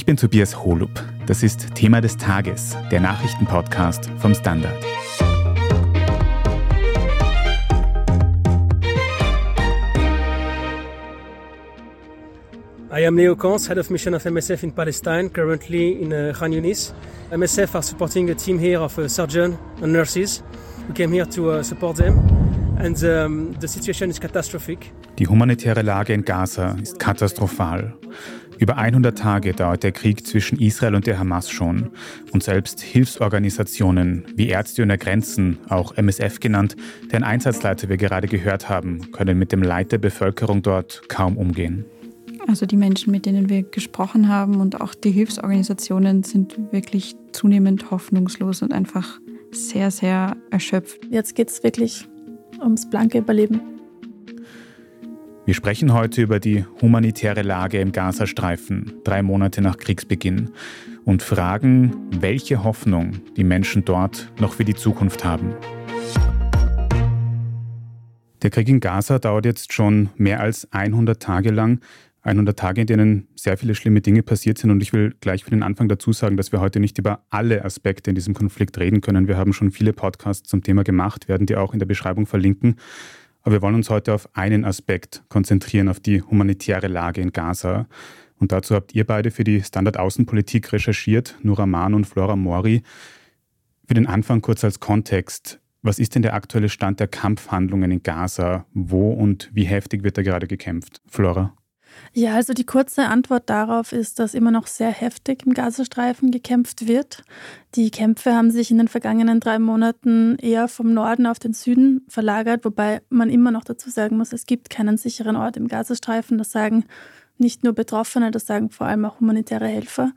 Ich bin Tobias Holub. Das ist Thema des Tages, der Nachrichtenpodcast vom Standard. I am Leo Kans, head of mission of MSF in Palestine, currently in uh, Khan Yunis. MSF are supporting a team here of uh, surgeons and nurses who came here to uh, support them. And um, the situation is catastrophic. Die humanitäre Lage in Gaza ist katastrophal. Über 100 Tage dauert der Krieg zwischen Israel und der Hamas schon. Und selbst Hilfsorganisationen wie Ärzte ohne Grenzen, auch MSF genannt, deren Einsatzleiter wir gerade gehört haben, können mit dem Leid der Bevölkerung dort kaum umgehen. Also die Menschen, mit denen wir gesprochen haben und auch die Hilfsorganisationen sind wirklich zunehmend hoffnungslos und einfach sehr, sehr erschöpft. Jetzt geht es wirklich ums blanke Überleben. Wir sprechen heute über die humanitäre Lage im Gazastreifen, drei Monate nach Kriegsbeginn, und fragen, welche Hoffnung die Menschen dort noch für die Zukunft haben. Der Krieg in Gaza dauert jetzt schon mehr als 100 Tage lang. 100 Tage, in denen sehr viele schlimme Dinge passiert sind. Und ich will gleich für den Anfang dazu sagen, dass wir heute nicht über alle Aspekte in diesem Konflikt reden können. Wir haben schon viele Podcasts zum Thema gemacht, werden die auch in der Beschreibung verlinken. Aber wir wollen uns heute auf einen Aspekt konzentrieren, auf die humanitäre Lage in Gaza. Und dazu habt ihr beide für die Standard Außenpolitik recherchiert, Nura Mann und Flora Mori. Für den Anfang kurz als Kontext. Was ist denn der aktuelle Stand der Kampfhandlungen in Gaza? Wo und wie heftig wird da gerade gekämpft? Flora? Ja, also die kurze Antwort darauf ist, dass immer noch sehr heftig im Gazastreifen gekämpft wird. Die Kämpfe haben sich in den vergangenen drei Monaten eher vom Norden auf den Süden verlagert, wobei man immer noch dazu sagen muss, es gibt keinen sicheren Ort im Gazastreifen. Das sagen nicht nur Betroffene, das sagen vor allem auch humanitäre Helfer.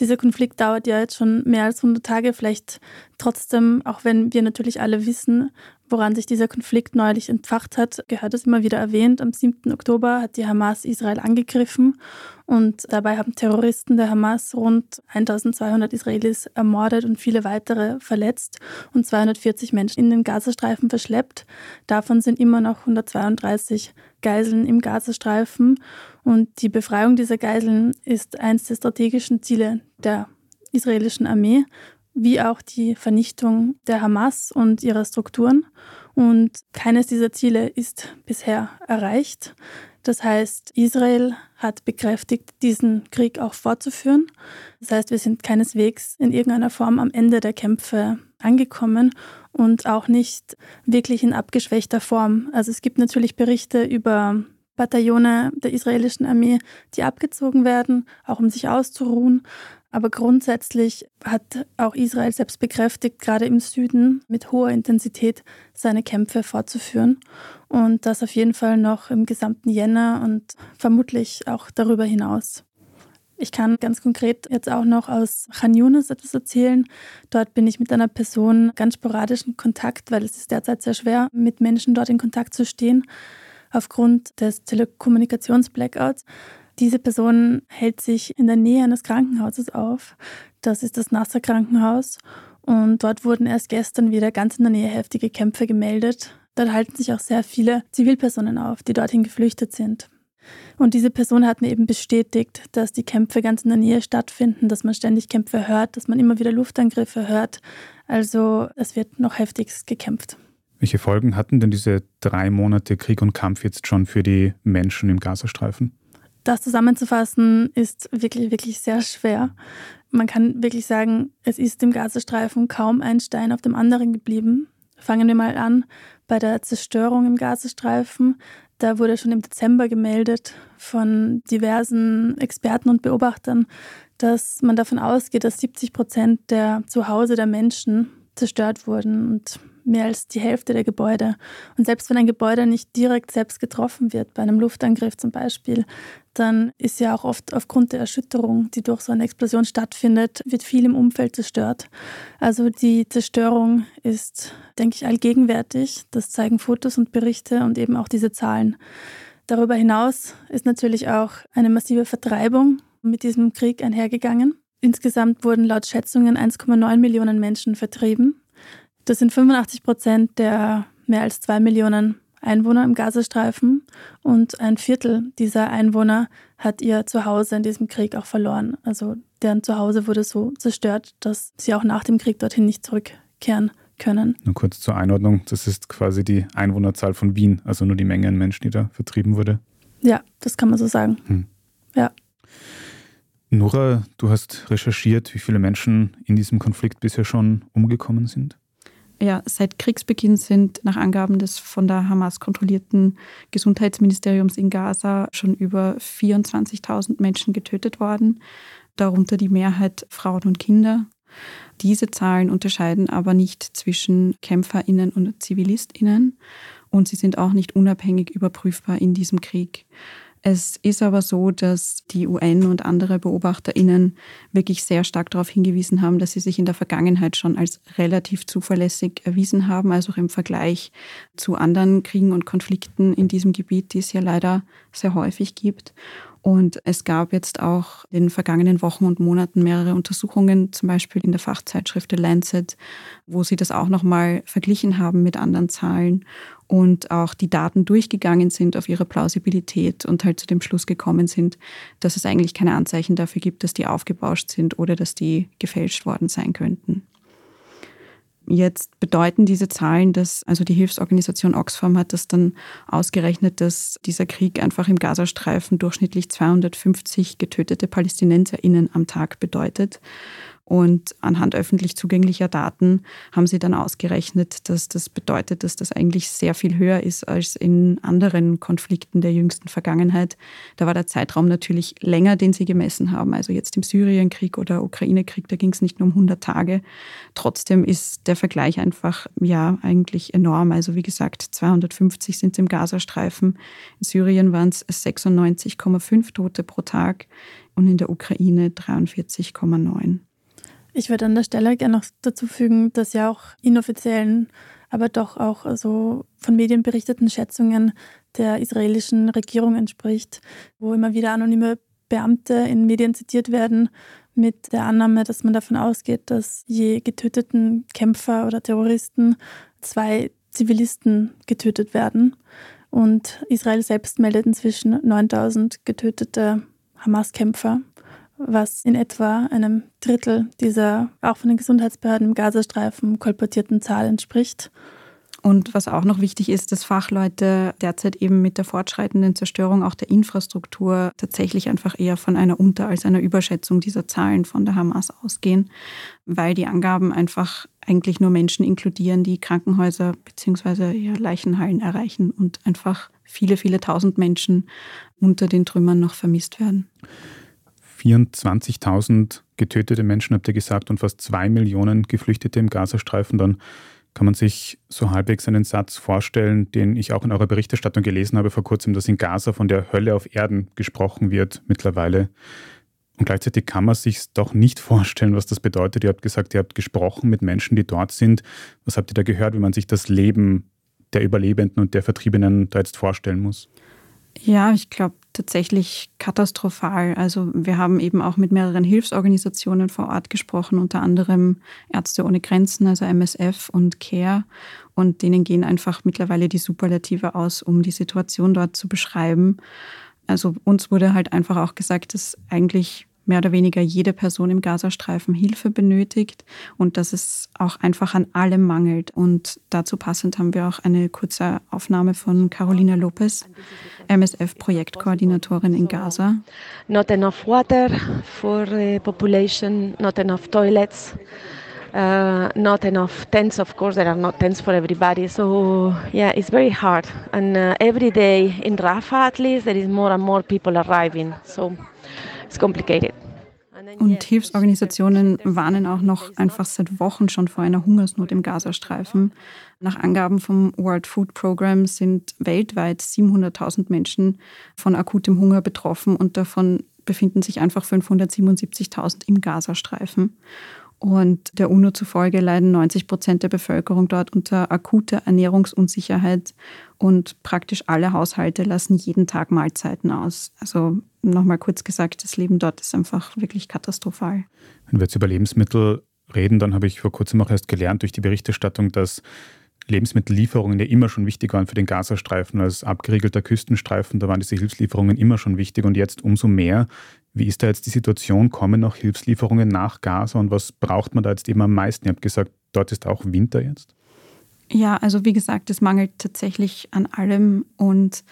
Dieser Konflikt dauert ja jetzt schon mehr als 100 Tage, vielleicht trotzdem, auch wenn wir natürlich alle wissen, woran sich dieser Konflikt neulich entfacht hat, gehört es immer wieder erwähnt. Am 7. Oktober hat die Hamas Israel angegriffen und dabei haben Terroristen der Hamas rund 1200 Israelis ermordet und viele weitere verletzt und 240 Menschen in den Gazastreifen verschleppt. Davon sind immer noch 132 Geiseln im Gazastreifen und die Befreiung dieser Geiseln ist eines der strategischen Ziele der israelischen Armee wie auch die Vernichtung der Hamas und ihrer Strukturen. Und keines dieser Ziele ist bisher erreicht. Das heißt, Israel hat bekräftigt, diesen Krieg auch fortzuführen. Das heißt, wir sind keineswegs in irgendeiner Form am Ende der Kämpfe angekommen und auch nicht wirklich in abgeschwächter Form. Also es gibt natürlich Berichte über Bataillone der israelischen Armee, die abgezogen werden, auch um sich auszuruhen. Aber grundsätzlich hat auch Israel selbst bekräftigt, gerade im Süden mit hoher Intensität seine Kämpfe fortzuführen. Und das auf jeden Fall noch im gesamten Jänner und vermutlich auch darüber hinaus. Ich kann ganz konkret jetzt auch noch aus Khan Yunis etwas erzählen. Dort bin ich mit einer Person ganz sporadisch in Kontakt, weil es ist derzeit sehr schwer, mit Menschen dort in Kontakt zu stehen, aufgrund des Telekommunikations-Blackouts. Diese Person hält sich in der Nähe eines Krankenhauses auf. Das ist das Nasser Krankenhaus. Und dort wurden erst gestern wieder ganz in der Nähe heftige Kämpfe gemeldet. Dort halten sich auch sehr viele Zivilpersonen auf, die dorthin geflüchtet sind. Und diese Person hat mir eben bestätigt, dass die Kämpfe ganz in der Nähe stattfinden, dass man ständig Kämpfe hört, dass man immer wieder Luftangriffe hört. Also es wird noch heftigst gekämpft. Welche Folgen hatten denn diese drei Monate Krieg und Kampf jetzt schon für die Menschen im Gazastreifen? Das zusammenzufassen ist wirklich, wirklich sehr schwer. Man kann wirklich sagen, es ist im Gazastreifen kaum ein Stein auf dem anderen geblieben. Fangen wir mal an bei der Zerstörung im Gazastreifen. Da wurde schon im Dezember gemeldet von diversen Experten und Beobachtern, dass man davon ausgeht, dass 70 Prozent der Zuhause der Menschen zerstört wurden und mehr als die Hälfte der Gebäude. Und selbst wenn ein Gebäude nicht direkt selbst getroffen wird, bei einem Luftangriff zum Beispiel, dann ist ja auch oft aufgrund der Erschütterung, die durch so eine Explosion stattfindet, wird viel im Umfeld zerstört. Also die Zerstörung ist, denke ich, allgegenwärtig. Das zeigen Fotos und Berichte und eben auch diese Zahlen. Darüber hinaus ist natürlich auch eine massive Vertreibung mit diesem Krieg einhergegangen. Insgesamt wurden laut Schätzungen 1,9 Millionen Menschen vertrieben. Das sind 85 Prozent der mehr als zwei Millionen Einwohner im Gazastreifen und ein Viertel dieser Einwohner hat ihr Zuhause in diesem Krieg auch verloren. Also deren Zuhause wurde so zerstört, dass sie auch nach dem Krieg dorthin nicht zurückkehren können. Nur kurz zur Einordnung, das ist quasi die Einwohnerzahl von Wien, also nur die Menge an Menschen, die da vertrieben wurde. Ja, das kann man so sagen. Hm. Ja. Nora, du hast recherchiert, wie viele Menschen in diesem Konflikt bisher schon umgekommen sind? Ja, seit Kriegsbeginn sind nach Angaben des von der Hamas kontrollierten Gesundheitsministeriums in Gaza schon über 24.000 Menschen getötet worden, darunter die Mehrheit Frauen und Kinder. Diese Zahlen unterscheiden aber nicht zwischen Kämpferinnen und Zivilistinnen und sie sind auch nicht unabhängig überprüfbar in diesem Krieg. Es ist aber so, dass die UN und andere Beobachterinnen wirklich sehr stark darauf hingewiesen haben, dass sie sich in der Vergangenheit schon als relativ zuverlässig erwiesen haben, also auch im Vergleich zu anderen Kriegen und Konflikten in diesem Gebiet, die es ja leider sehr häufig gibt. Und es gab jetzt auch in den vergangenen Wochen und Monaten mehrere Untersuchungen, zum Beispiel in der Fachzeitschrift The Lancet, wo sie das auch nochmal verglichen haben mit anderen Zahlen und auch die Daten durchgegangen sind auf ihre Plausibilität und halt zu dem Schluss gekommen sind, dass es eigentlich keine Anzeichen dafür gibt, dass die aufgebauscht sind oder dass die gefälscht worden sein könnten. Jetzt bedeuten diese Zahlen, dass, also die Hilfsorganisation Oxfam hat das dann ausgerechnet, dass dieser Krieg einfach im Gazastreifen durchschnittlich 250 getötete PalästinenserInnen am Tag bedeutet. Und anhand öffentlich zugänglicher Daten haben sie dann ausgerechnet, dass das bedeutet, dass das eigentlich sehr viel höher ist als in anderen Konflikten der jüngsten Vergangenheit. Da war der Zeitraum natürlich länger, den sie gemessen haben. Also jetzt im Syrienkrieg oder Ukraine-Krieg, da ging es nicht nur um 100 Tage. Trotzdem ist der Vergleich einfach, ja, eigentlich enorm. Also wie gesagt, 250 sind im Gazastreifen. In Syrien waren es 96,5 Tote pro Tag und in der Ukraine 43,9. Ich würde an der Stelle gerne noch dazu fügen, dass ja auch inoffiziellen, aber doch auch also von Medien berichteten Schätzungen der israelischen Regierung entspricht, wo immer wieder anonyme Beamte in Medien zitiert werden mit der Annahme, dass man davon ausgeht, dass je getöteten Kämpfer oder Terroristen zwei Zivilisten getötet werden. Und Israel selbst meldet inzwischen 9000 getötete Hamas-Kämpfer was in etwa einem Drittel dieser auch von den Gesundheitsbehörden im Gazastreifen kolportierten Zahl entspricht. Und was auch noch wichtig ist, dass Fachleute derzeit eben mit der fortschreitenden Zerstörung auch der Infrastruktur tatsächlich einfach eher von einer Unter- als einer Überschätzung dieser Zahlen von der Hamas ausgehen, weil die Angaben einfach eigentlich nur Menschen inkludieren, die Krankenhäuser bzw. Leichenhallen erreichen und einfach viele, viele tausend Menschen unter den Trümmern noch vermisst werden. 24.000 getötete Menschen, habt ihr gesagt, und fast zwei Millionen Geflüchtete im Gazastreifen, dann kann man sich so halbwegs einen Satz vorstellen, den ich auch in eurer Berichterstattung gelesen habe vor kurzem, dass in Gaza von der Hölle auf Erden gesprochen wird mittlerweile. Und gleichzeitig kann man sich doch nicht vorstellen, was das bedeutet. Ihr habt gesagt, ihr habt gesprochen mit Menschen, die dort sind. Was habt ihr da gehört, wie man sich das Leben der Überlebenden und der Vertriebenen da jetzt vorstellen muss? Ja, ich glaube tatsächlich katastrophal. Also wir haben eben auch mit mehreren Hilfsorganisationen vor Ort gesprochen, unter anderem Ärzte ohne Grenzen, also MSF und CARE. Und denen gehen einfach mittlerweile die Superlative aus, um die Situation dort zu beschreiben. Also uns wurde halt einfach auch gesagt, dass eigentlich mehr oder weniger jede Person im Gazastreifen Hilfe benötigt und dass es auch einfach an allem mangelt. Und dazu passend haben wir auch eine kurze Aufnahme von Carolina Lopez, MSF-Projektkoordinatorin in Gaza. Not enough water for the population, not enough toilets. Uh, not enough tents, of course, there are not tents for everybody. So, yeah, it's very hard. And uh, every day in Rafah, at least, there is more and more people arriving. So, it's complicated. Und Hilfsorganisationen warnen auch noch einfach seit Wochen schon vor einer Hungersnot im Gazastreifen. Nach Angaben vom World Food Program sind weltweit 700.000 Menschen von akutem Hunger betroffen und davon befinden sich einfach 577.000 im Gazastreifen. Und der UNO zufolge leiden 90 Prozent der Bevölkerung dort unter akuter Ernährungsunsicherheit und praktisch alle Haushalte lassen jeden Tag Mahlzeiten aus. Also nochmal kurz gesagt, das Leben dort ist einfach wirklich katastrophal. Wenn wir jetzt über Lebensmittel reden, dann habe ich vor kurzem auch erst gelernt durch die Berichterstattung, dass Lebensmittellieferungen ja immer schon wichtig waren für den Gazastreifen als abgeriegelter Küstenstreifen. Da waren diese Hilfslieferungen immer schon wichtig und jetzt umso mehr. Wie ist da jetzt die Situation? Kommen noch Hilfslieferungen nach Gaza und was braucht man da jetzt eben am meisten? Ihr habt gesagt, dort ist auch Winter jetzt. Ja, also wie gesagt, es mangelt tatsächlich an allem und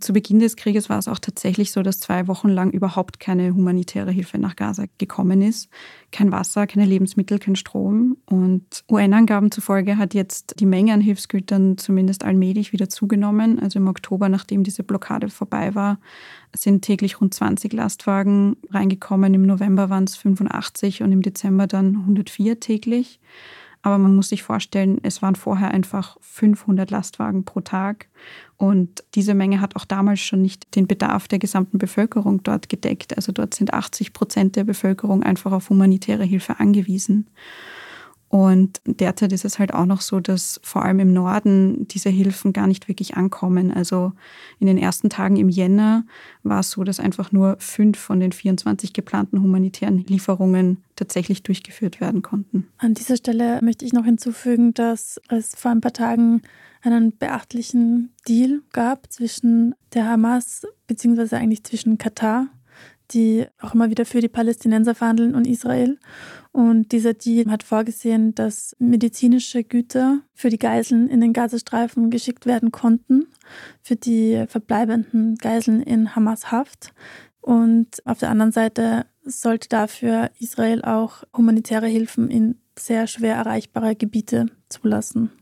zu Beginn des Krieges war es auch tatsächlich so, dass zwei Wochen lang überhaupt keine humanitäre Hilfe nach Gaza gekommen ist. Kein Wasser, keine Lebensmittel, kein Strom. Und UN-Angaben zufolge hat jetzt die Menge an Hilfsgütern zumindest allmählich wieder zugenommen. Also im Oktober, nachdem diese Blockade vorbei war, sind täglich rund 20 Lastwagen reingekommen. Im November waren es 85 und im Dezember dann 104 täglich. Aber man muss sich vorstellen, es waren vorher einfach 500 Lastwagen pro Tag. Und diese Menge hat auch damals schon nicht den Bedarf der gesamten Bevölkerung dort gedeckt. Also dort sind 80 Prozent der Bevölkerung einfach auf humanitäre Hilfe angewiesen. Und derzeit ist es halt auch noch so, dass vor allem im Norden diese Hilfen gar nicht wirklich ankommen. Also in den ersten Tagen im Jänner war es so, dass einfach nur fünf von den 24 geplanten humanitären Lieferungen tatsächlich durchgeführt werden konnten. An dieser Stelle möchte ich noch hinzufügen, dass es vor ein paar Tagen einen beachtlichen Deal gab zwischen der Hamas beziehungsweise eigentlich zwischen Katar die auch immer wieder für die Palästinenser verhandeln und Israel. Und dieser Deal hat vorgesehen, dass medizinische Güter für die Geiseln in den Gazastreifen geschickt werden konnten, für die verbleibenden Geiseln in Hamas Haft. Und auf der anderen Seite sollte dafür Israel auch humanitäre Hilfen in sehr schwer erreichbare Gebiete zulassen.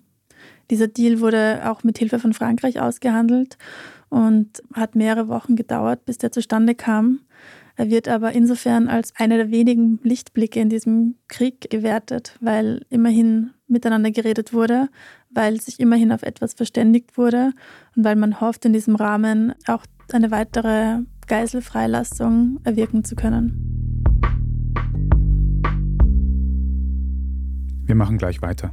Dieser Deal wurde auch mit Hilfe von Frankreich ausgehandelt und hat mehrere Wochen gedauert, bis der zustande kam. Er wird aber insofern als einer der wenigen Lichtblicke in diesem Krieg gewertet, weil immerhin miteinander geredet wurde, weil sich immerhin auf etwas verständigt wurde und weil man hofft, in diesem Rahmen auch eine weitere Geiselfreilassung erwirken zu können. Wir machen gleich weiter.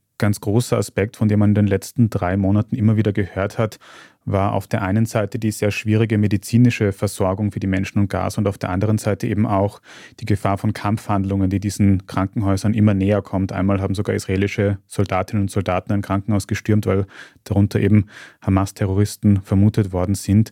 ganz großer Aspekt, von dem man in den letzten drei Monaten immer wieder gehört hat, war auf der einen Seite die sehr schwierige medizinische Versorgung für die Menschen und Gas und auf der anderen Seite eben auch die Gefahr von Kampfhandlungen, die diesen Krankenhäusern immer näher kommt. Einmal haben sogar israelische Soldatinnen und Soldaten ein Krankenhaus gestürmt, weil darunter eben Hamas-Terroristen vermutet worden sind.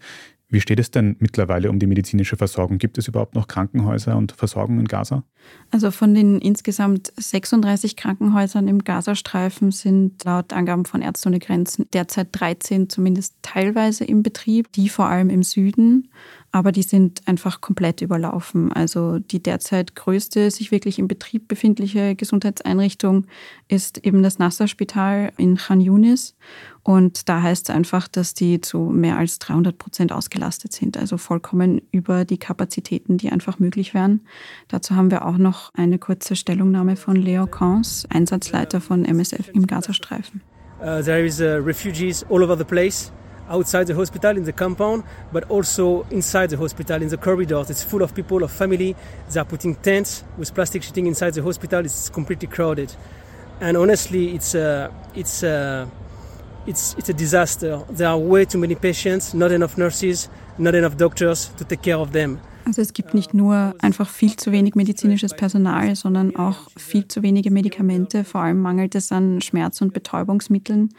Wie steht es denn mittlerweile um die medizinische Versorgung? Gibt es überhaupt noch Krankenhäuser und Versorgung in Gaza? Also von den insgesamt 36 Krankenhäusern im Gazastreifen sind laut Angaben von Ärzte ohne Grenzen derzeit 13 zumindest teilweise im Betrieb, die vor allem im Süden aber die sind einfach komplett überlaufen. Also die derzeit größte sich wirklich im Betrieb befindliche Gesundheitseinrichtung ist eben das Nasser-Spital in Khan Yunis. Und da heißt es einfach, dass die zu mehr als 300 Prozent ausgelastet sind, also vollkommen über die Kapazitäten, die einfach möglich wären. Dazu haben wir auch noch eine kurze Stellungnahme von Leo Kans, Einsatzleiter von MSF im Gazastreifen. Uh, there is uh, refugees all over the place. Outside the hospital in the compound, but also inside the hospital in the corridors. It's full of people, of family. They are putting tents with plastic sheeting inside the hospital. It's completely crowded, and honestly, it's a, it's a, it's it's a disaster. There are way too many patients, not enough nurses, not enough doctors to take care of them. Also es gibt nicht nur einfach viel zu wenig medizinisches Personal, sondern auch viel zu wenige Medikamente. Vor allem mangelt es an Schmerz- und Betäubungsmitteln.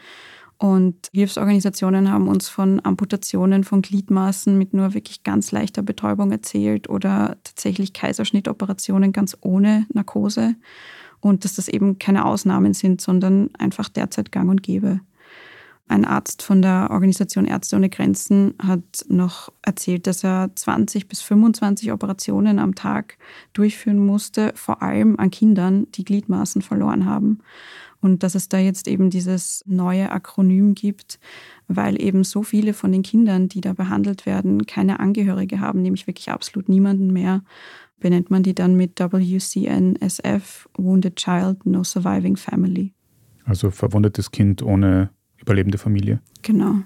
Und Hilfsorganisationen haben uns von Amputationen von Gliedmaßen mit nur wirklich ganz leichter Betäubung erzählt oder tatsächlich Kaiserschnittoperationen ganz ohne Narkose. Und dass das eben keine Ausnahmen sind, sondern einfach derzeit gang und gäbe. Ein Arzt von der Organisation Ärzte ohne Grenzen hat noch erzählt, dass er 20 bis 25 Operationen am Tag durchführen musste, vor allem an Kindern, die Gliedmaßen verloren haben. Und dass es da jetzt eben dieses neue Akronym gibt, weil eben so viele von den Kindern, die da behandelt werden, keine Angehörige haben, nämlich wirklich absolut niemanden mehr, benennt man die dann mit WCNSF, Wounded Child, No Surviving Family. Also verwundetes Kind ohne überlebende Familie. Genau.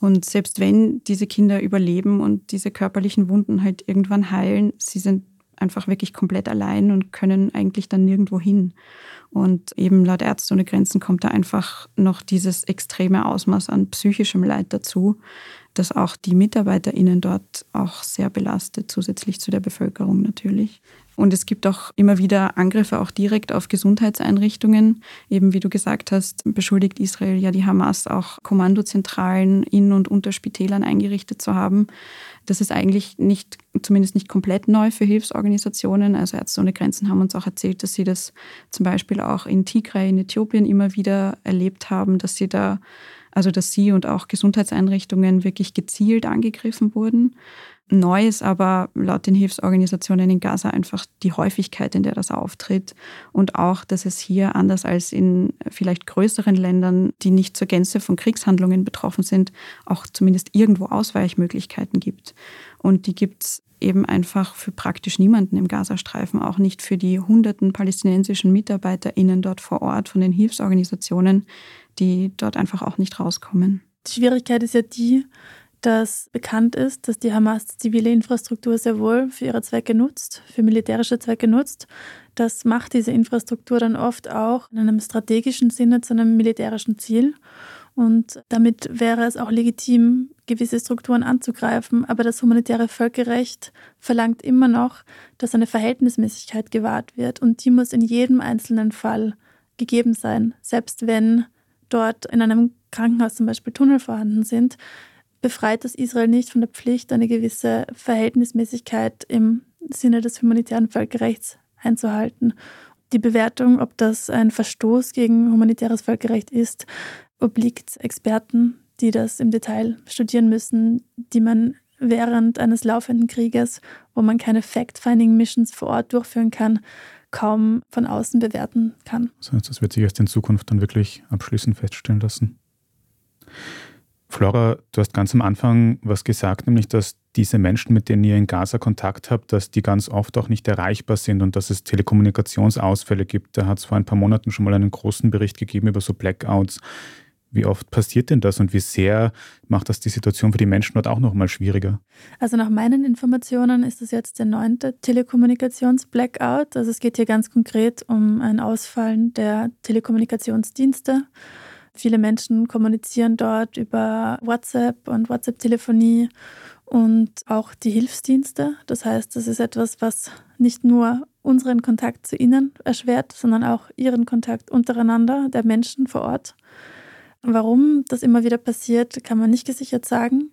Und selbst wenn diese Kinder überleben und diese körperlichen Wunden halt irgendwann heilen, sie sind einfach wirklich komplett allein und können eigentlich dann nirgendwo hin. Und eben laut Ärzte ohne Grenzen kommt da einfach noch dieses extreme Ausmaß an psychischem Leid dazu, das auch die MitarbeiterInnen dort auch sehr belastet, zusätzlich zu der Bevölkerung natürlich. Und es gibt auch immer wieder Angriffe auch direkt auf Gesundheitseinrichtungen. Eben wie du gesagt hast, beschuldigt Israel ja die Hamas auch Kommandozentralen in und unter Spitälern eingerichtet zu haben. Das ist eigentlich nicht, zumindest nicht komplett neu für Hilfsorganisationen. Also Ärzte ohne Grenzen haben uns auch erzählt, dass sie das zum Beispiel auch in Tigray in Äthiopien immer wieder erlebt haben, dass sie da also dass sie und auch Gesundheitseinrichtungen wirklich gezielt angegriffen wurden. Neu ist aber laut den Hilfsorganisationen in Gaza einfach die Häufigkeit, in der das auftritt und auch, dass es hier anders als in vielleicht größeren Ländern, die nicht zur Gänze von Kriegshandlungen betroffen sind, auch zumindest irgendwo Ausweichmöglichkeiten gibt. Und die gibt es eben einfach für praktisch niemanden im Gazastreifen, auch nicht für die hunderten palästinensischen MitarbeiterInnen dort vor Ort von den Hilfsorganisationen, die dort einfach auch nicht rauskommen. Die Schwierigkeit ist ja die, dass bekannt ist, dass die Hamas zivile Infrastruktur sehr wohl für ihre Zwecke nutzt, für militärische Zwecke nutzt. Das macht diese Infrastruktur dann oft auch in einem strategischen Sinne zu einem militärischen Ziel. Und damit wäre es auch legitim, gewisse Strukturen anzugreifen. Aber das humanitäre Völkerrecht verlangt immer noch, dass eine Verhältnismäßigkeit gewahrt wird. Und die muss in jedem einzelnen Fall gegeben sein. Selbst wenn dort in einem Krankenhaus zum Beispiel Tunnel vorhanden sind, befreit das Israel nicht von der Pflicht, eine gewisse Verhältnismäßigkeit im Sinne des humanitären Völkerrechts einzuhalten. Die Bewertung, ob das ein Verstoß gegen humanitäres Völkerrecht ist, obliegt Experten, die das im Detail studieren müssen, die man während eines laufenden Krieges, wo man keine Fact-Finding-Missions vor Ort durchführen kann, kaum von außen bewerten kann. Das wird sich erst in Zukunft dann wirklich abschließend feststellen lassen. Flora, du hast ganz am Anfang was gesagt, nämlich dass diese Menschen, mit denen ihr in Gaza Kontakt habt, dass die ganz oft auch nicht erreichbar sind und dass es Telekommunikationsausfälle gibt. Da hat es vor ein paar Monaten schon mal einen großen Bericht gegeben über so Blackouts. Wie oft passiert denn das und wie sehr macht das die Situation für die Menschen dort auch nochmal schwieriger? Also nach meinen Informationen ist es jetzt der neunte Telekommunikations-Blackout. Also es geht hier ganz konkret um ein Ausfallen der Telekommunikationsdienste. Viele Menschen kommunizieren dort über WhatsApp und WhatsApp-Telefonie und auch die Hilfsdienste. Das heißt, das ist etwas, was nicht nur unseren Kontakt zu ihnen erschwert, sondern auch ihren Kontakt untereinander der Menschen vor Ort. Warum das immer wieder passiert, kann man nicht gesichert sagen.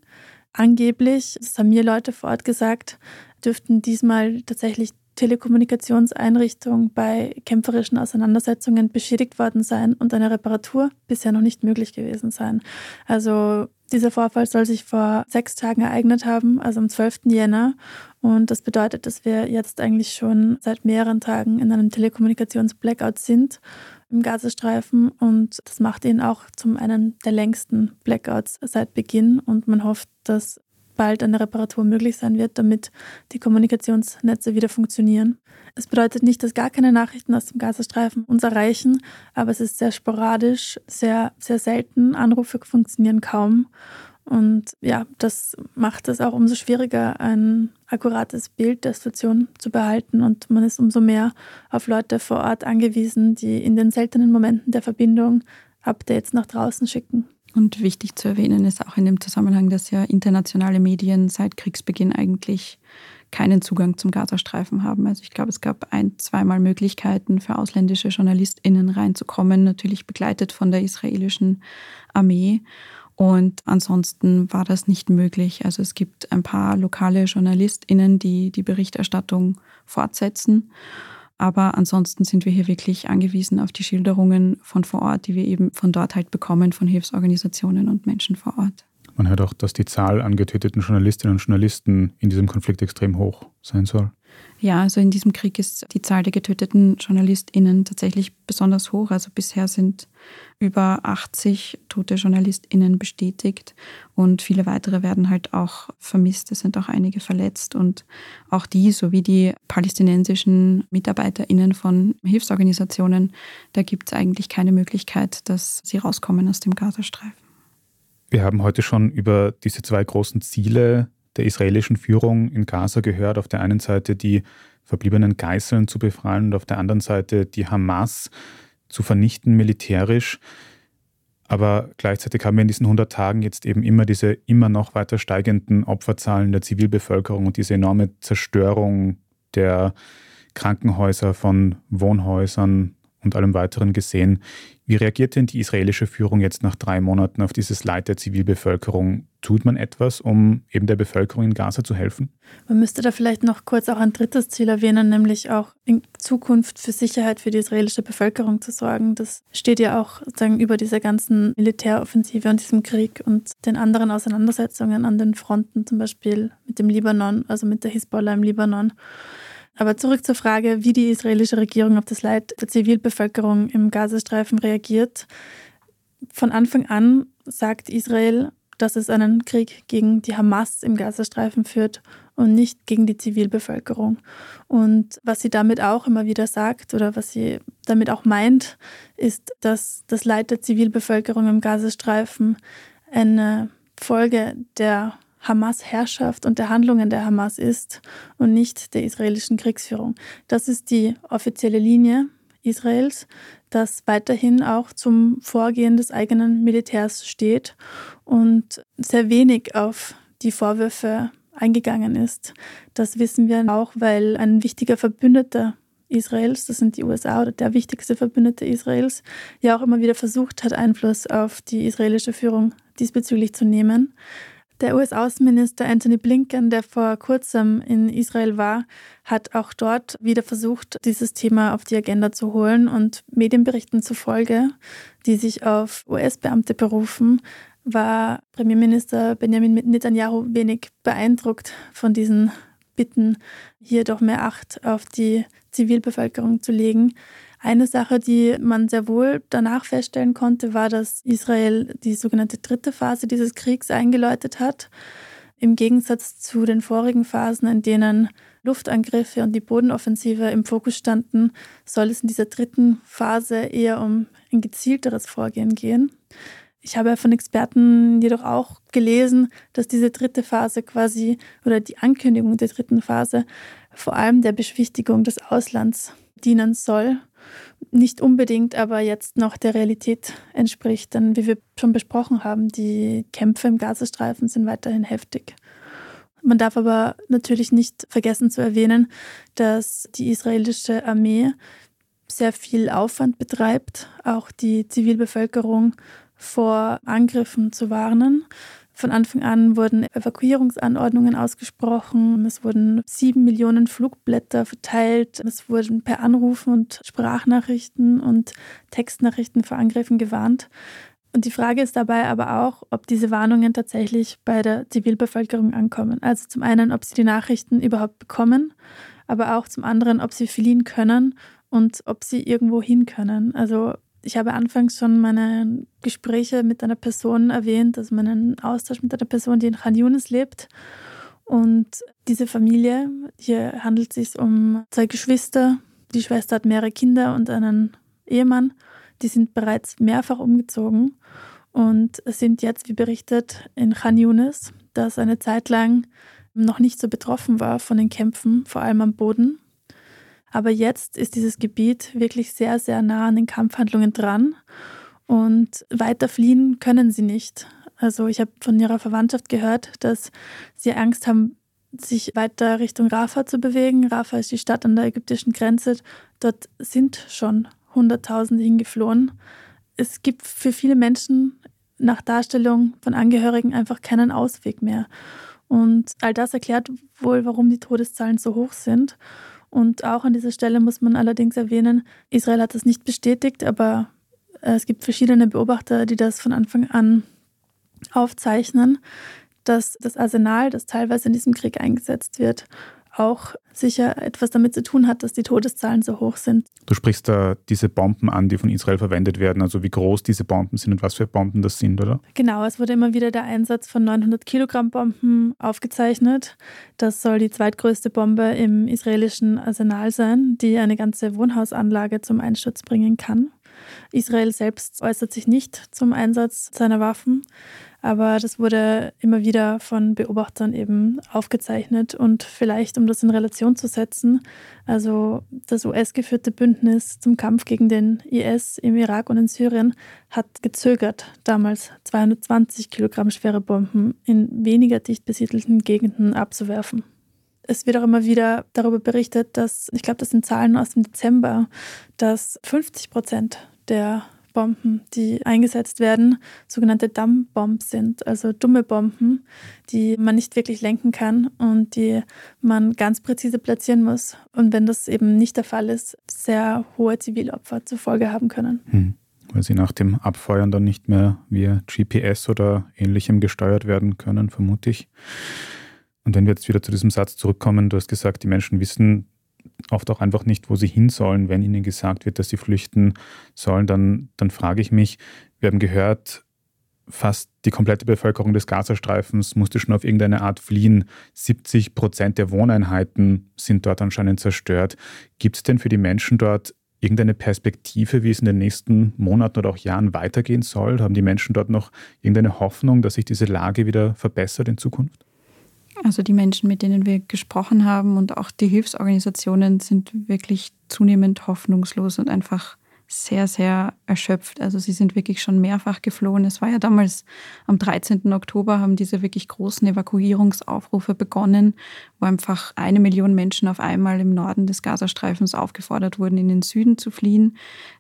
Angeblich, das haben mir Leute vor Ort gesagt, dürften diesmal tatsächlich Telekommunikationseinrichtung bei kämpferischen Auseinandersetzungen beschädigt worden sein und eine Reparatur bisher noch nicht möglich gewesen sein. Also dieser Vorfall soll sich vor sechs Tagen ereignet haben, also am 12. Jänner. Und das bedeutet, dass wir jetzt eigentlich schon seit mehreren Tagen in einem Telekommunikations-Blackout sind im Gazastreifen. Und das macht ihn auch zum einen der längsten Blackouts seit Beginn. Und man hofft, dass bald eine Reparatur möglich sein wird, damit die Kommunikationsnetze wieder funktionieren. Es bedeutet nicht, dass gar keine Nachrichten aus dem Gazastreifen uns erreichen, aber es ist sehr sporadisch, sehr, sehr selten. Anrufe funktionieren kaum. Und ja, das macht es auch umso schwieriger, ein akkurates Bild der Situation zu behalten. Und man ist umso mehr auf Leute vor Ort angewiesen, die in den seltenen Momenten der Verbindung Updates nach draußen schicken. Und wichtig zu erwähnen ist auch in dem Zusammenhang, dass ja internationale Medien seit Kriegsbeginn eigentlich keinen Zugang zum Gazastreifen haben. Also ich glaube, es gab ein, zweimal Möglichkeiten für ausländische JournalistInnen reinzukommen, natürlich begleitet von der israelischen Armee. Und ansonsten war das nicht möglich. Also es gibt ein paar lokale JournalistInnen, die die Berichterstattung fortsetzen. Aber ansonsten sind wir hier wirklich angewiesen auf die Schilderungen von vor Ort, die wir eben von dort halt bekommen, von Hilfsorganisationen und Menschen vor Ort. Man hört auch, dass die Zahl an getöteten Journalistinnen und Journalisten in diesem Konflikt extrem hoch sein soll. Ja, also in diesem Krieg ist die Zahl der getöteten JournalistInnen tatsächlich besonders hoch. Also bisher sind über 80 tote JournalistInnen bestätigt und viele weitere werden halt auch vermisst. Es sind auch einige verletzt und auch die sowie die palästinensischen MitarbeiterInnen von Hilfsorganisationen, da gibt es eigentlich keine Möglichkeit, dass sie rauskommen aus dem Gazastreifen. Wir haben heute schon über diese zwei großen Ziele der israelischen Führung in Gaza gehört. Auf der einen Seite die verbliebenen Geiseln zu befreien und auf der anderen Seite die Hamas zu vernichten militärisch. Aber gleichzeitig haben wir in diesen 100 Tagen jetzt eben immer diese immer noch weiter steigenden Opferzahlen der Zivilbevölkerung und diese enorme Zerstörung der Krankenhäuser, von Wohnhäusern und allem weiteren gesehen. Wie reagiert denn die israelische Führung jetzt nach drei Monaten auf dieses Leid der Zivilbevölkerung? Tut man etwas, um eben der Bevölkerung in Gaza zu helfen? Man müsste da vielleicht noch kurz auch ein drittes Ziel erwähnen, nämlich auch in Zukunft für Sicherheit für die israelische Bevölkerung zu sorgen. Das steht ja auch sozusagen über dieser ganzen Militäroffensive und diesem Krieg und den anderen Auseinandersetzungen an den Fronten, zum Beispiel mit dem Libanon, also mit der Hisbollah im Libanon. Aber zurück zur Frage, wie die israelische Regierung auf das Leid der Zivilbevölkerung im Gazastreifen reagiert. Von Anfang an sagt Israel, dass es einen Krieg gegen die Hamas im Gazastreifen führt und nicht gegen die Zivilbevölkerung. Und was sie damit auch immer wieder sagt oder was sie damit auch meint, ist, dass das Leid der Zivilbevölkerung im Gazastreifen eine Folge der Hamas-Herrschaft und der Handlungen der Hamas ist und nicht der israelischen Kriegsführung. Das ist die offizielle Linie Israels, das weiterhin auch zum Vorgehen des eigenen Militärs steht und sehr wenig auf die Vorwürfe eingegangen ist. Das wissen wir auch, weil ein wichtiger Verbündeter Israels, das sind die USA oder der wichtigste Verbündete Israels, ja auch immer wieder versucht hat, Einfluss auf die israelische Führung diesbezüglich zu nehmen. Der US-Außenminister Anthony Blinken, der vor kurzem in Israel war, hat auch dort wieder versucht, dieses Thema auf die Agenda zu holen. Und Medienberichten zufolge, die sich auf US-Beamte berufen, war Premierminister Benjamin Netanyahu wenig beeindruckt von diesen Bitten, hier doch mehr Acht auf die Zivilbevölkerung zu legen. Eine Sache, die man sehr wohl danach feststellen konnte, war, dass Israel die sogenannte dritte Phase dieses Kriegs eingeläutet hat. Im Gegensatz zu den vorigen Phasen, in denen Luftangriffe und die Bodenoffensive im Fokus standen, soll es in dieser dritten Phase eher um ein gezielteres Vorgehen gehen. Ich habe von Experten jedoch auch gelesen, dass diese dritte Phase quasi oder die Ankündigung der dritten Phase vor allem der Beschwichtigung des Auslands dienen soll nicht unbedingt aber jetzt noch der Realität entspricht. Denn wie wir schon besprochen haben, die Kämpfe im Gazastreifen sind weiterhin heftig. Man darf aber natürlich nicht vergessen zu erwähnen, dass die israelische Armee sehr viel Aufwand betreibt, auch die Zivilbevölkerung vor Angriffen zu warnen. Von Anfang an wurden Evakuierungsanordnungen ausgesprochen. Es wurden sieben Millionen Flugblätter verteilt. Es wurden per Anrufen und Sprachnachrichten und Textnachrichten vor Angriffen gewarnt. Und die Frage ist dabei aber auch, ob diese Warnungen tatsächlich bei der Zivilbevölkerung ankommen. Also zum einen, ob sie die Nachrichten überhaupt bekommen, aber auch zum anderen, ob sie fliehen können und ob sie irgendwo hin können. Also ich habe anfangs schon meine Gespräche mit einer Person erwähnt, also meinen Austausch mit einer Person, die in Khan Yunis lebt. Und diese Familie, hier handelt es sich um zwei Geschwister. Die Schwester hat mehrere Kinder und einen Ehemann. Die sind bereits mehrfach umgezogen und sind jetzt, wie berichtet, in Khan Yunis, das eine Zeit lang noch nicht so betroffen war von den Kämpfen, vor allem am Boden. Aber jetzt ist dieses Gebiet wirklich sehr, sehr nah an den Kampfhandlungen dran und weiter fliehen können sie nicht. Also ich habe von ihrer Verwandtschaft gehört, dass sie Angst haben, sich weiter Richtung Rafah zu bewegen. Rafah ist die Stadt an der ägyptischen Grenze. Dort sind schon Hunderttausende hingeflohen. Es gibt für viele Menschen nach Darstellung von Angehörigen einfach keinen Ausweg mehr. Und all das erklärt wohl, warum die Todeszahlen so hoch sind. Und auch an dieser Stelle muss man allerdings erwähnen, Israel hat das nicht bestätigt, aber äh, es gibt verschiedene Beobachter, die das von Anfang an aufzeichnen, dass das Arsenal, das teilweise in diesem Krieg eingesetzt wird, auch sicher etwas damit zu tun hat, dass die Todeszahlen so hoch sind. Du sprichst da diese Bomben an, die von Israel verwendet werden, also wie groß diese Bomben sind und was für Bomben das sind, oder? Genau, es wurde immer wieder der Einsatz von 900 Kilogramm Bomben aufgezeichnet. Das soll die zweitgrößte Bombe im israelischen Arsenal sein, die eine ganze Wohnhausanlage zum Einsturz bringen kann. Israel selbst äußert sich nicht zum Einsatz seiner Waffen. Aber das wurde immer wieder von Beobachtern eben aufgezeichnet. Und vielleicht, um das in Relation zu setzen, also das US-geführte Bündnis zum Kampf gegen den IS im Irak und in Syrien hat gezögert, damals 220 Kilogramm schwere Bomben in weniger dicht besiedelten Gegenden abzuwerfen. Es wird auch immer wieder darüber berichtet, dass, ich glaube, das sind Zahlen aus dem Dezember, dass 50 Prozent der Bomben, die eingesetzt werden, sogenannte Dumbbombs sind, also dumme Bomben, die man nicht wirklich lenken kann und die man ganz präzise platzieren muss. Und wenn das eben nicht der Fall ist, sehr hohe Zivilopfer zur Folge haben können. Hm. Weil sie nach dem Abfeuern dann nicht mehr via GPS oder ähnlichem gesteuert werden können, vermute ich. Und wenn wir jetzt wieder zu diesem Satz zurückkommen, du hast gesagt, die Menschen wissen oft auch einfach nicht, wo sie hin sollen, wenn ihnen gesagt wird, dass sie flüchten sollen, dann, dann frage ich mich, wir haben gehört, fast die komplette Bevölkerung des Gazastreifens musste schon auf irgendeine Art fliehen. 70 Prozent der Wohneinheiten sind dort anscheinend zerstört. Gibt es denn für die Menschen dort irgendeine Perspektive, wie es in den nächsten Monaten oder auch Jahren weitergehen soll? Haben die Menschen dort noch irgendeine Hoffnung, dass sich diese Lage wieder verbessert in Zukunft? Also die Menschen, mit denen wir gesprochen haben und auch die Hilfsorganisationen sind wirklich zunehmend hoffnungslos und einfach sehr, sehr erschöpft. Also sie sind wirklich schon mehrfach geflohen. Es war ja damals am 13. Oktober haben diese wirklich großen Evakuierungsaufrufe begonnen, wo einfach eine Million Menschen auf einmal im Norden des Gazastreifens aufgefordert wurden, in den Süden zu fliehen.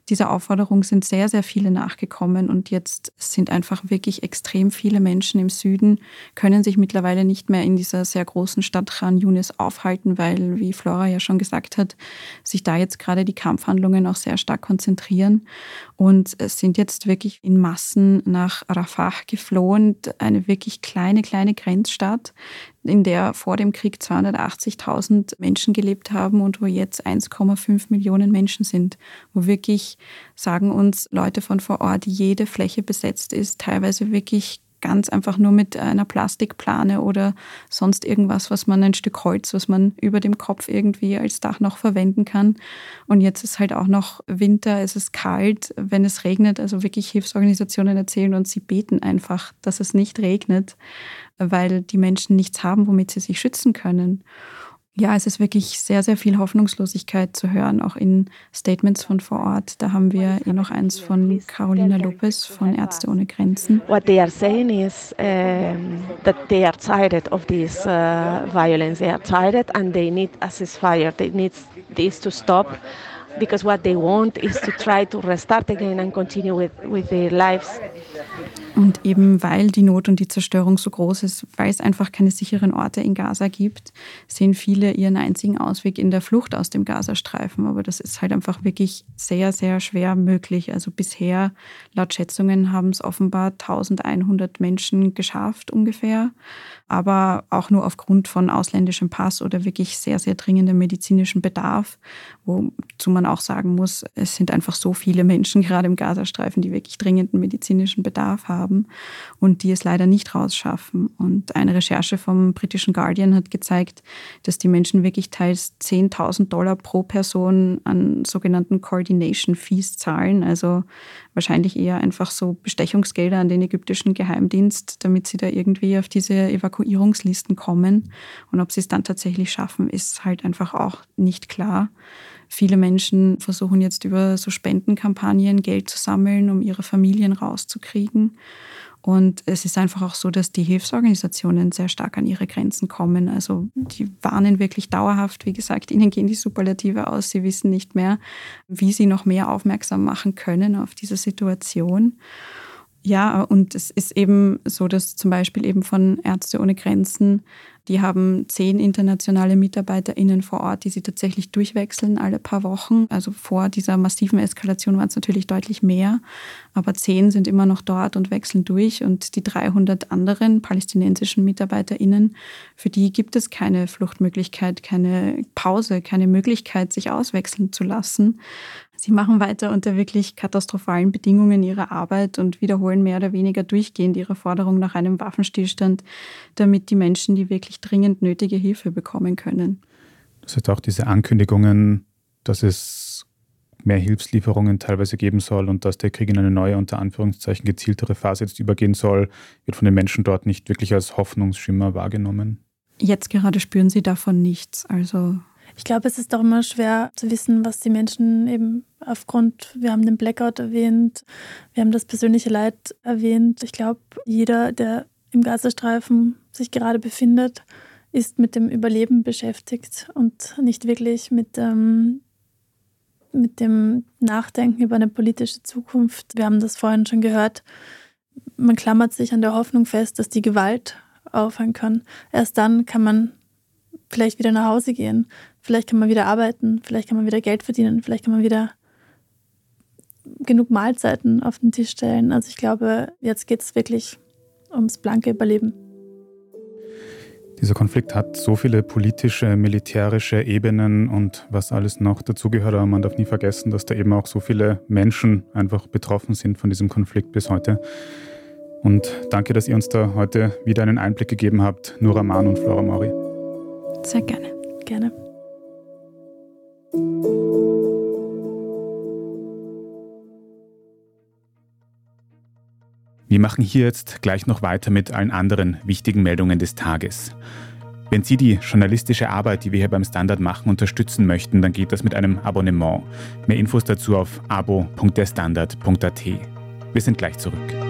Dieser Aufforderung sind sehr, sehr viele nachgekommen und jetzt sind einfach wirklich extrem viele Menschen im Süden, können sich mittlerweile nicht mehr in dieser sehr großen Stadt Khan Yunis aufhalten, weil, wie Flora ja schon gesagt hat, sich da jetzt gerade die Kampfhandlungen auch sehr stark konzentrieren und es sind jetzt wirklich in Massen nach Rafah geflohen, eine wirklich kleine, kleine Grenzstadt, in der vor dem Krieg 280.000 Menschen gelebt haben und wo jetzt 1,5 Millionen Menschen sind, wo wirklich, sagen uns Leute von vor Ort, jede Fläche besetzt ist, teilweise wirklich ganz einfach nur mit einer Plastikplane oder sonst irgendwas, was man ein Stück Holz, was man über dem Kopf irgendwie als Dach noch verwenden kann. Und jetzt ist halt auch noch Winter, es ist kalt, wenn es regnet. Also wirklich Hilfsorganisationen erzählen und sie beten einfach, dass es nicht regnet weil die Menschen nichts haben, womit sie sich schützen können. Ja, es ist wirklich sehr, sehr viel Hoffnungslosigkeit zu hören, auch in Statements von vor Ort. Da haben wir eh noch eins von Carolina Lopez von Ärzte ohne Grenzen. What they are saying is um, that they are tired of this uh, violence. They are tired and they need a ceasefire. They need this to stop because what they want is to try to restart again and continue with, with their lives. Und eben weil die Not und die Zerstörung so groß ist, weil es einfach keine sicheren Orte in Gaza gibt, sehen viele ihren einzigen Ausweg in der Flucht aus dem Gazastreifen. Aber das ist halt einfach wirklich sehr, sehr schwer möglich. Also bisher, laut Schätzungen, haben es offenbar 1100 Menschen geschafft ungefähr. Aber auch nur aufgrund von ausländischem Pass oder wirklich sehr, sehr dringendem medizinischen Bedarf, wozu man auch sagen muss, es sind einfach so viele Menschen gerade im Gazastreifen, die wirklich dringenden medizinischen Bedarf haben und die es leider nicht rausschaffen. Und eine Recherche vom britischen Guardian hat gezeigt, dass die Menschen wirklich teils 10.000 Dollar pro Person an sogenannten Coordination Fees zahlen, also wahrscheinlich eher einfach so Bestechungsgelder an den ägyptischen Geheimdienst, damit sie da irgendwie auf diese Evakuierungslisten kommen. Und ob sie es dann tatsächlich schaffen, ist halt einfach auch nicht klar. Viele Menschen versuchen jetzt über so Spendenkampagnen Geld zu sammeln, um ihre Familien rauszukriegen. Und es ist einfach auch so, dass die Hilfsorganisationen sehr stark an ihre Grenzen kommen. Also die warnen wirklich dauerhaft. Wie gesagt, ihnen gehen die Superlative aus. Sie wissen nicht mehr, wie sie noch mehr aufmerksam machen können auf diese Situation. Ja, und es ist eben so, dass zum Beispiel eben von Ärzte ohne Grenzen die haben zehn internationale MitarbeiterInnen vor Ort, die sie tatsächlich durchwechseln alle paar Wochen. Also vor dieser massiven Eskalation waren es natürlich deutlich mehr, aber zehn sind immer noch dort und wechseln durch. Und die 300 anderen palästinensischen MitarbeiterInnen, für die gibt es keine Fluchtmöglichkeit, keine Pause, keine Möglichkeit, sich auswechseln zu lassen. Sie machen weiter unter wirklich katastrophalen Bedingungen ihre Arbeit und wiederholen mehr oder weniger durchgehend ihre Forderung nach einem Waffenstillstand, damit die Menschen die wirklich dringend nötige Hilfe bekommen können. Das heißt auch diese Ankündigungen, dass es mehr Hilfslieferungen teilweise geben soll und dass der Krieg in eine neue, unter Anführungszeichen gezieltere Phase jetzt übergehen soll, wird von den Menschen dort nicht wirklich als Hoffnungsschimmer wahrgenommen. Jetzt gerade spüren sie davon nichts. Also ich glaube, es ist auch immer schwer zu wissen, was die Menschen eben aufgrund, wir haben den Blackout erwähnt, wir haben das persönliche Leid erwähnt. Ich glaube, jeder, der im Gazastreifen sich gerade befindet, ist mit dem Überleben beschäftigt und nicht wirklich mit, ähm, mit dem Nachdenken über eine politische Zukunft. Wir haben das vorhin schon gehört. Man klammert sich an der Hoffnung fest, dass die Gewalt aufhören kann. Erst dann kann man vielleicht wieder nach Hause gehen. Vielleicht kann man wieder arbeiten, vielleicht kann man wieder Geld verdienen, vielleicht kann man wieder genug Mahlzeiten auf den Tisch stellen. Also ich glaube, jetzt geht es wirklich ums blanke Überleben. Dieser Konflikt hat so viele politische, militärische Ebenen und was alles noch dazugehört, aber man darf nie vergessen, dass da eben auch so viele Menschen einfach betroffen sind von diesem Konflikt bis heute. Und danke, dass ihr uns da heute wieder einen Einblick gegeben habt, Nura Mann und Flora Mauri. Sehr gerne. Gerne. Wir machen hier jetzt gleich noch weiter mit allen anderen wichtigen Meldungen des Tages. Wenn Sie die journalistische Arbeit, die wir hier beim Standard machen, unterstützen möchten, dann geht das mit einem Abonnement. Mehr Infos dazu auf abo.derstandard.at. Wir sind gleich zurück.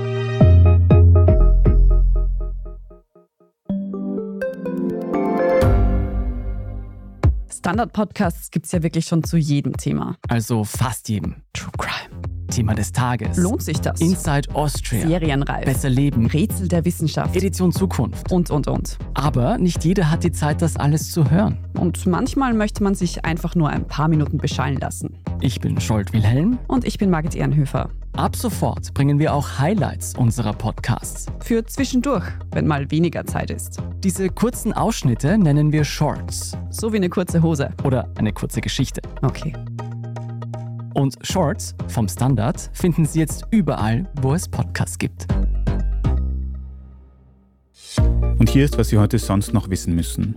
Standard-Podcasts gibt es ja wirklich schon zu jedem Thema. Also fast jedem. True Crime. Thema des Tages. Lohnt sich das? Inside Austria. Serienreif. Besser leben. Rätsel der Wissenschaft. Edition Zukunft. Und, und, und. Aber nicht jeder hat die Zeit, das alles zu hören. Und manchmal möchte man sich einfach nur ein paar Minuten beschallen lassen. Ich bin Scholt Wilhelm. Und ich bin Margit Ehrenhöfer. Ab sofort bringen wir auch Highlights unserer Podcasts. Für zwischendurch, wenn mal weniger Zeit ist. Diese kurzen Ausschnitte nennen wir Shorts. So wie eine kurze Hose. Oder eine kurze Geschichte. Okay. Und Shorts vom Standard finden Sie jetzt überall, wo es Podcasts gibt. Und hier ist, was Sie heute sonst noch wissen müssen.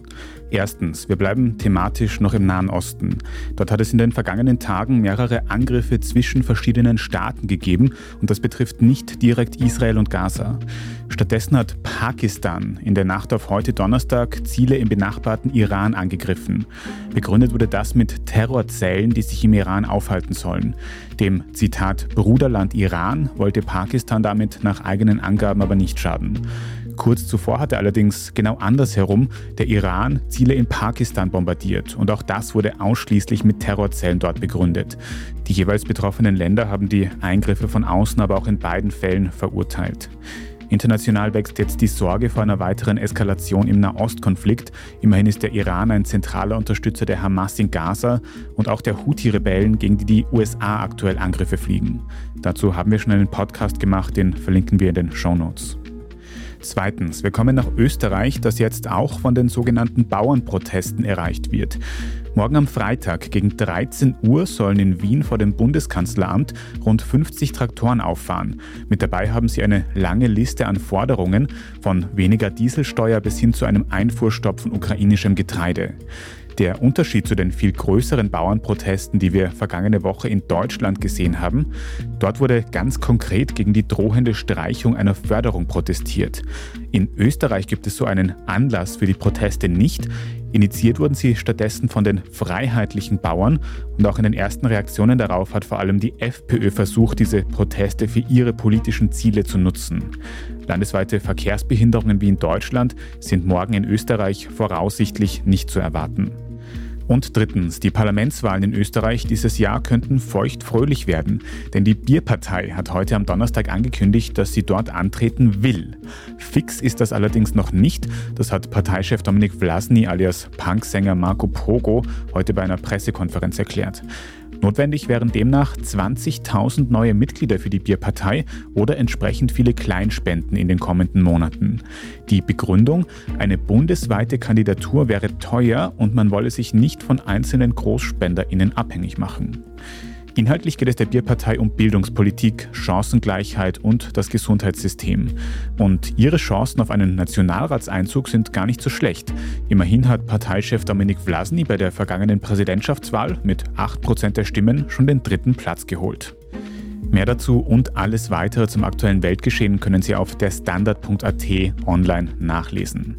Erstens, wir bleiben thematisch noch im Nahen Osten. Dort hat es in den vergangenen Tagen mehrere Angriffe zwischen verschiedenen Staaten gegeben und das betrifft nicht direkt Israel und Gaza. Stattdessen hat Pakistan in der Nacht auf heute Donnerstag Ziele im benachbarten Iran angegriffen. Begründet wurde das mit Terrorzellen, die sich im Iran aufhalten sollen. Dem Zitat Bruderland Iran wollte Pakistan damit nach eigenen Angaben aber nicht schaden. Kurz zuvor hatte allerdings genau andersherum der Iran Ziele in Pakistan bombardiert und auch das wurde ausschließlich mit Terrorzellen dort begründet. Die jeweils betroffenen Länder haben die Eingriffe von außen aber auch in beiden Fällen verurteilt. International wächst jetzt die Sorge vor einer weiteren Eskalation im Nahostkonflikt. Immerhin ist der Iran ein zentraler Unterstützer der Hamas in Gaza und auch der Houthi-Rebellen, gegen die die USA aktuell Angriffe fliegen. Dazu haben wir schon einen Podcast gemacht, den verlinken wir in den Show Notes. Zweitens, wir kommen nach Österreich, das jetzt auch von den sogenannten Bauernprotesten erreicht wird. Morgen am Freitag gegen 13 Uhr sollen in Wien vor dem Bundeskanzleramt rund 50 Traktoren auffahren. Mit dabei haben sie eine lange Liste an Forderungen, von weniger Dieselsteuer bis hin zu einem Einfuhrstopp von ukrainischem Getreide. Der Unterschied zu den viel größeren Bauernprotesten, die wir vergangene Woche in Deutschland gesehen haben, dort wurde ganz konkret gegen die drohende Streichung einer Förderung protestiert. In Österreich gibt es so einen Anlass für die Proteste nicht. Initiiert wurden sie stattdessen von den freiheitlichen Bauern und auch in den ersten Reaktionen darauf hat vor allem die FPÖ versucht, diese Proteste für ihre politischen Ziele zu nutzen. Landesweite Verkehrsbehinderungen wie in Deutschland sind morgen in Österreich voraussichtlich nicht zu erwarten. Und drittens, die Parlamentswahlen in Österreich dieses Jahr könnten feucht-fröhlich werden, denn die Bierpartei hat heute am Donnerstag angekündigt, dass sie dort antreten will. Fix ist das allerdings noch nicht, das hat Parteichef Dominik Vlasny alias Punksänger Marco Pogo heute bei einer Pressekonferenz erklärt. Notwendig wären demnach 20.000 neue Mitglieder für die Bierpartei oder entsprechend viele Kleinspenden in den kommenden Monaten. Die Begründung, eine bundesweite Kandidatur wäre teuer und man wolle sich nicht von einzelnen Großspenderinnen abhängig machen. Inhaltlich geht es der Bierpartei um Bildungspolitik, Chancengleichheit und das Gesundheitssystem. Und ihre Chancen auf einen Nationalratseinzug sind gar nicht so schlecht. Immerhin hat Parteichef Dominik Vlasny bei der vergangenen Präsidentschaftswahl mit 8% der Stimmen schon den dritten Platz geholt. Mehr dazu und alles weitere zum aktuellen Weltgeschehen können Sie auf der Standard.at online nachlesen.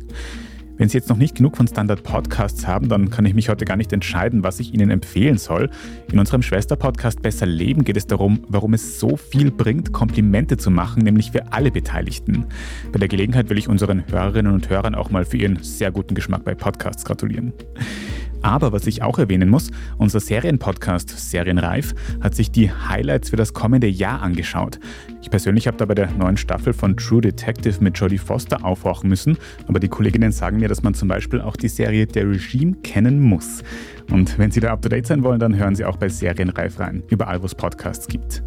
Wenn Sie jetzt noch nicht genug von Standard Podcasts haben, dann kann ich mich heute gar nicht entscheiden, was ich Ihnen empfehlen soll. In unserem Schwesterpodcast Besser Leben geht es darum, warum es so viel bringt, Komplimente zu machen, nämlich für alle Beteiligten. Bei der Gelegenheit will ich unseren Hörerinnen und Hörern auch mal für ihren sehr guten Geschmack bei Podcasts gratulieren. Aber was ich auch erwähnen muss, unser Serienpodcast Serienreif hat sich die Highlights für das kommende Jahr angeschaut. Ich persönlich habe da bei der neuen Staffel von True Detective mit Jodie Foster aufwachen müssen, aber die Kolleginnen sagen mir, dass man zum Beispiel auch die Serie Der Regime kennen muss. Und wenn Sie da up-to-date sein wollen, dann hören Sie auch bei Serienreif rein, überall wo es Podcasts gibt.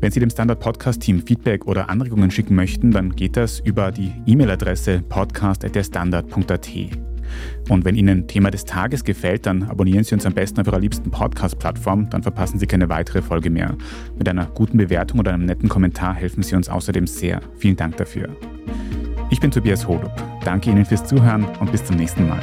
Wenn Sie dem Standard Podcast Team Feedback oder Anregungen schicken möchten, dann geht das über die E-Mail-Adresse podcast.derstandard.at. Und wenn Ihnen Thema des Tages gefällt, dann abonnieren Sie uns am besten auf Ihrer liebsten Podcast-Plattform, dann verpassen Sie keine weitere Folge mehr. Mit einer guten Bewertung oder einem netten Kommentar helfen Sie uns außerdem sehr. Vielen Dank dafür. Ich bin Tobias Holub. Danke Ihnen fürs Zuhören und bis zum nächsten Mal.